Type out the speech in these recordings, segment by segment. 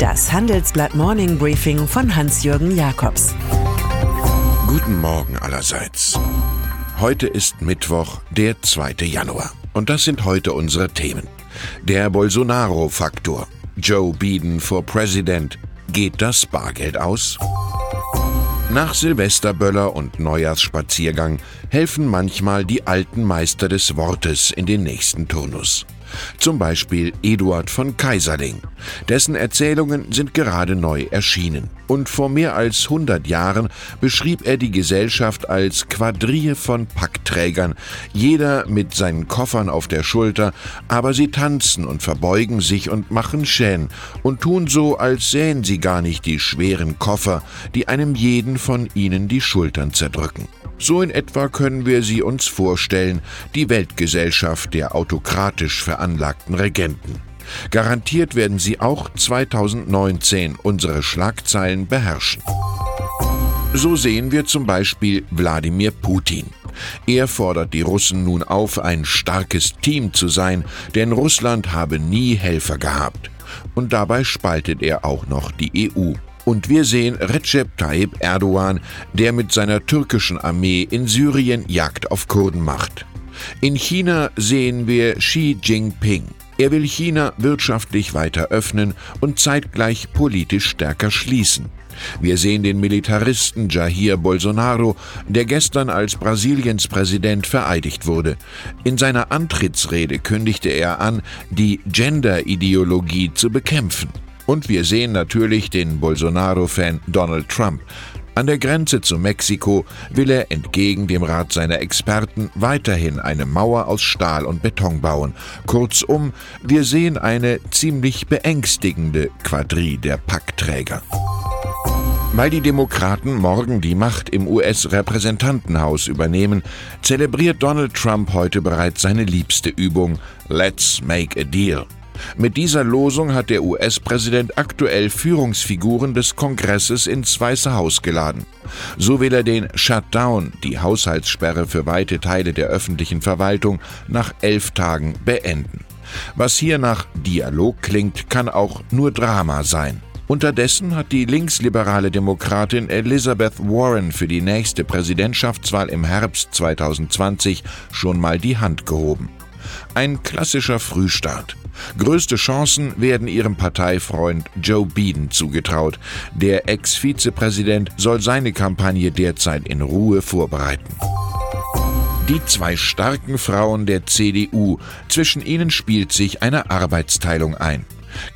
Das Handelsblatt Morning Briefing von Hans-Jürgen Jakobs. Guten Morgen allerseits. Heute ist Mittwoch, der 2. Januar. Und das sind heute unsere Themen. Der Bolsonaro-Faktor. Joe Biden for President. Geht das Bargeld aus? Nach Silvesterböller und Neujahrsspaziergang helfen manchmal die alten Meister des Wortes in den nächsten Turnus. Zum Beispiel Eduard von Kaiserling. Dessen Erzählungen sind gerade neu erschienen. Und vor mehr als 100 Jahren beschrieb er die Gesellschaft als Quadrille von Packträgern, jeder mit seinen Koffern auf der Schulter, aber sie tanzen und verbeugen sich und machen Schän und tun so, als sähen sie gar nicht die schweren Koffer, die einem jeden von ihnen die Schultern zerdrücken. So in etwa können wir sie uns vorstellen, die Weltgesellschaft der autokratisch veranlagten Regenten. Garantiert werden sie auch 2019 unsere Schlagzeilen beherrschen. So sehen wir zum Beispiel Wladimir Putin. Er fordert die Russen nun auf, ein starkes Team zu sein, denn Russland habe nie Helfer gehabt. Und dabei spaltet er auch noch die EU. Und wir sehen Recep Tayyip Erdogan, der mit seiner türkischen Armee in Syrien Jagd auf Kurden macht. In China sehen wir Xi Jinping. Er will China wirtschaftlich weiter öffnen und zeitgleich politisch stärker schließen. Wir sehen den Militaristen Jair Bolsonaro, der gestern als Brasiliens Präsident vereidigt wurde. In seiner Antrittsrede kündigte er an, die Gender-Ideologie zu bekämpfen. Und wir sehen natürlich den Bolsonaro-Fan Donald Trump. An der Grenze zu Mexiko will er entgegen dem Rat seiner Experten weiterhin eine Mauer aus Stahl und Beton bauen. Kurzum, wir sehen eine ziemlich beängstigende Quadrille der Packträger. Weil die Demokraten morgen die Macht im US-Repräsentantenhaus übernehmen, zelebriert Donald Trump heute bereits seine liebste Übung Let's Make a Deal. Mit dieser Losung hat der US-Präsident aktuell Führungsfiguren des Kongresses ins Weiße Haus geladen. So will er den Shutdown, die Haushaltssperre für weite Teile der öffentlichen Verwaltung, nach elf Tagen beenden. Was hier nach Dialog klingt, kann auch nur Drama sein. Unterdessen hat die linksliberale Demokratin Elizabeth Warren für die nächste Präsidentschaftswahl im Herbst 2020 schon mal die Hand gehoben. Ein klassischer Frühstart. Größte Chancen werden ihrem Parteifreund Joe Biden zugetraut. Der Ex-Vizepräsident soll seine Kampagne derzeit in Ruhe vorbereiten. Die zwei starken Frauen der CDU, zwischen ihnen spielt sich eine Arbeitsteilung ein.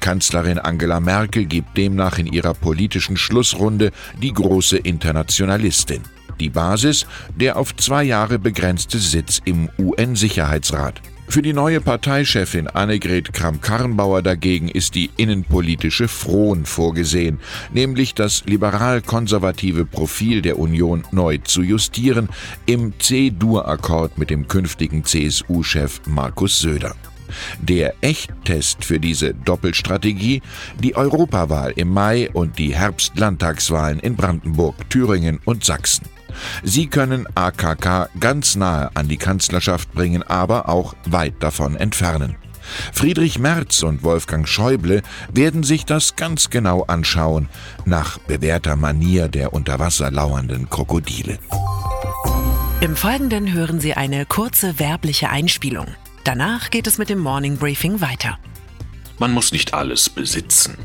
Kanzlerin Angela Merkel gibt demnach in ihrer politischen Schlussrunde die große Internationalistin. Die Basis der auf zwei Jahre begrenzte Sitz im UN-Sicherheitsrat. Für die neue Parteichefin Annegret Kramp-Karrenbauer dagegen ist die innenpolitische Frohn vorgesehen, nämlich das liberal-konservative Profil der Union neu zu justieren im C-Dur-Akkord mit dem künftigen CSU-Chef Markus Söder. Der Echttest für diese Doppelstrategie, die Europawahl im Mai und die Herbstlandtagswahlen in Brandenburg, Thüringen und Sachsen. Sie können AKK ganz nahe an die Kanzlerschaft bringen, aber auch weit davon entfernen. Friedrich Merz und Wolfgang Schäuble werden sich das ganz genau anschauen, nach bewährter Manier der unter Wasser lauernden Krokodile. Im Folgenden hören Sie eine kurze werbliche Einspielung. Danach geht es mit dem Morning Briefing weiter. Man muss nicht alles besitzen.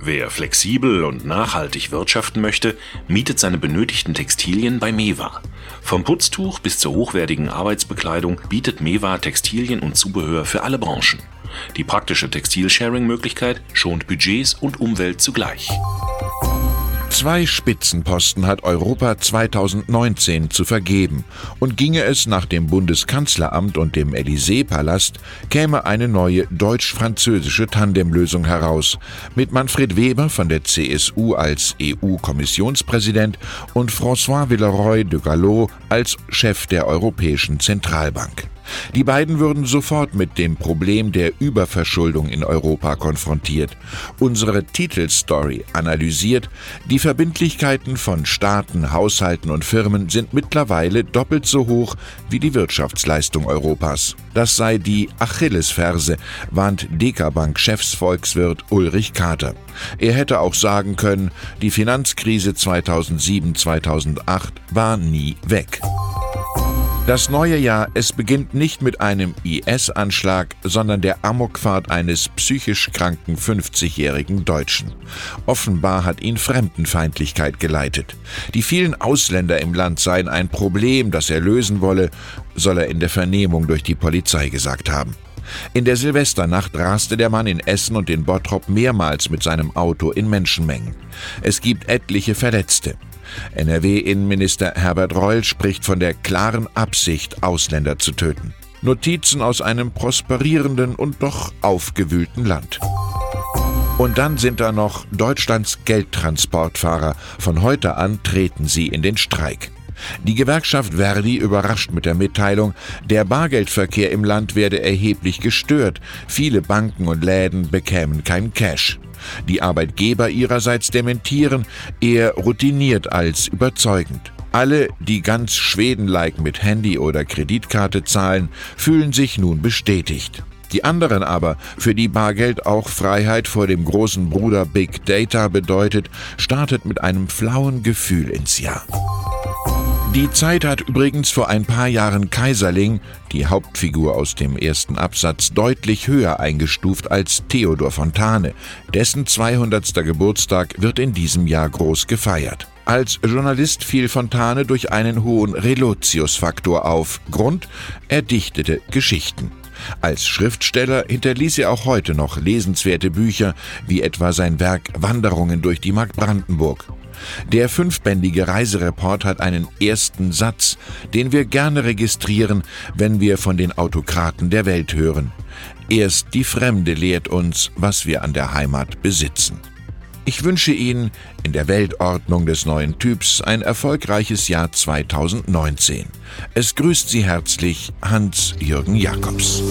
Wer flexibel und nachhaltig wirtschaften möchte, mietet seine benötigten Textilien bei Mewa. Vom Putztuch bis zur hochwertigen Arbeitsbekleidung bietet Mewa Textilien und Zubehör für alle Branchen. Die praktische Textilsharing-Möglichkeit schont Budgets und Umwelt zugleich. Zwei Spitzenposten hat Europa 2019 zu vergeben. Und ginge es nach dem Bundeskanzleramt und dem Élysée-Palast, käme eine neue deutsch-französische Tandemlösung heraus. Mit Manfred Weber von der CSU als EU-Kommissionspräsident und François Villeroy de Gallo als Chef der Europäischen Zentralbank. Die beiden würden sofort mit dem Problem der Überverschuldung in Europa konfrontiert. Unsere Titelstory analysiert, die Verbindlichkeiten von Staaten, Haushalten und Firmen sind mittlerweile doppelt so hoch wie die Wirtschaftsleistung Europas. Das sei die Achillesferse, warnt Dekabank-Chefsvolkswirt Ulrich Kater. Er hätte auch sagen können, die Finanzkrise 2007-2008 war nie weg. Das neue Jahr, es beginnt nicht mit einem IS-Anschlag, sondern der Amokfahrt eines psychisch kranken 50-jährigen Deutschen. Offenbar hat ihn Fremdenfeindlichkeit geleitet. Die vielen Ausländer im Land seien ein Problem, das er lösen wolle, soll er in der Vernehmung durch die Polizei gesagt haben. In der Silvesternacht raste der Mann in Essen und in Bottrop mehrmals mit seinem Auto in Menschenmengen. Es gibt etliche Verletzte. NRW-Innenminister Herbert Reul spricht von der klaren Absicht, Ausländer zu töten. Notizen aus einem prosperierenden und doch aufgewühlten Land. Und dann sind da noch Deutschlands Geldtransportfahrer. Von heute an treten sie in den Streik. Die Gewerkschaft Verdi überrascht mit der Mitteilung, der Bargeldverkehr im Land werde erheblich gestört. Viele Banken und Läden bekämen kein Cash. Die Arbeitgeber ihrerseits dementieren, eher routiniert als überzeugend. Alle, die ganz Schweden-like mit Handy oder Kreditkarte zahlen, fühlen sich nun bestätigt. Die anderen aber, für die Bargeld auch Freiheit vor dem großen Bruder Big Data bedeutet, startet mit einem flauen Gefühl ins Jahr. Die Zeit hat übrigens vor ein paar Jahren Kaiserling, die Hauptfigur aus dem ersten Absatz, deutlich höher eingestuft als Theodor Fontane. Dessen 200. Geburtstag wird in diesem Jahr groß gefeiert. Als Journalist fiel Fontane durch einen hohen Relotius-Faktor auf. Grund? Er dichtete Geschichten. Als Schriftsteller hinterließ er auch heute noch lesenswerte Bücher, wie etwa sein Werk Wanderungen durch die Mark Brandenburg. Der fünfbändige Reisereport hat einen ersten Satz, den wir gerne registrieren, wenn wir von den Autokraten der Welt hören. Erst die Fremde lehrt uns, was wir an der Heimat besitzen. Ich wünsche Ihnen in der Weltordnung des neuen Typs ein erfolgreiches Jahr 2019. Es grüßt Sie herzlich Hans-Jürgen Jakobs.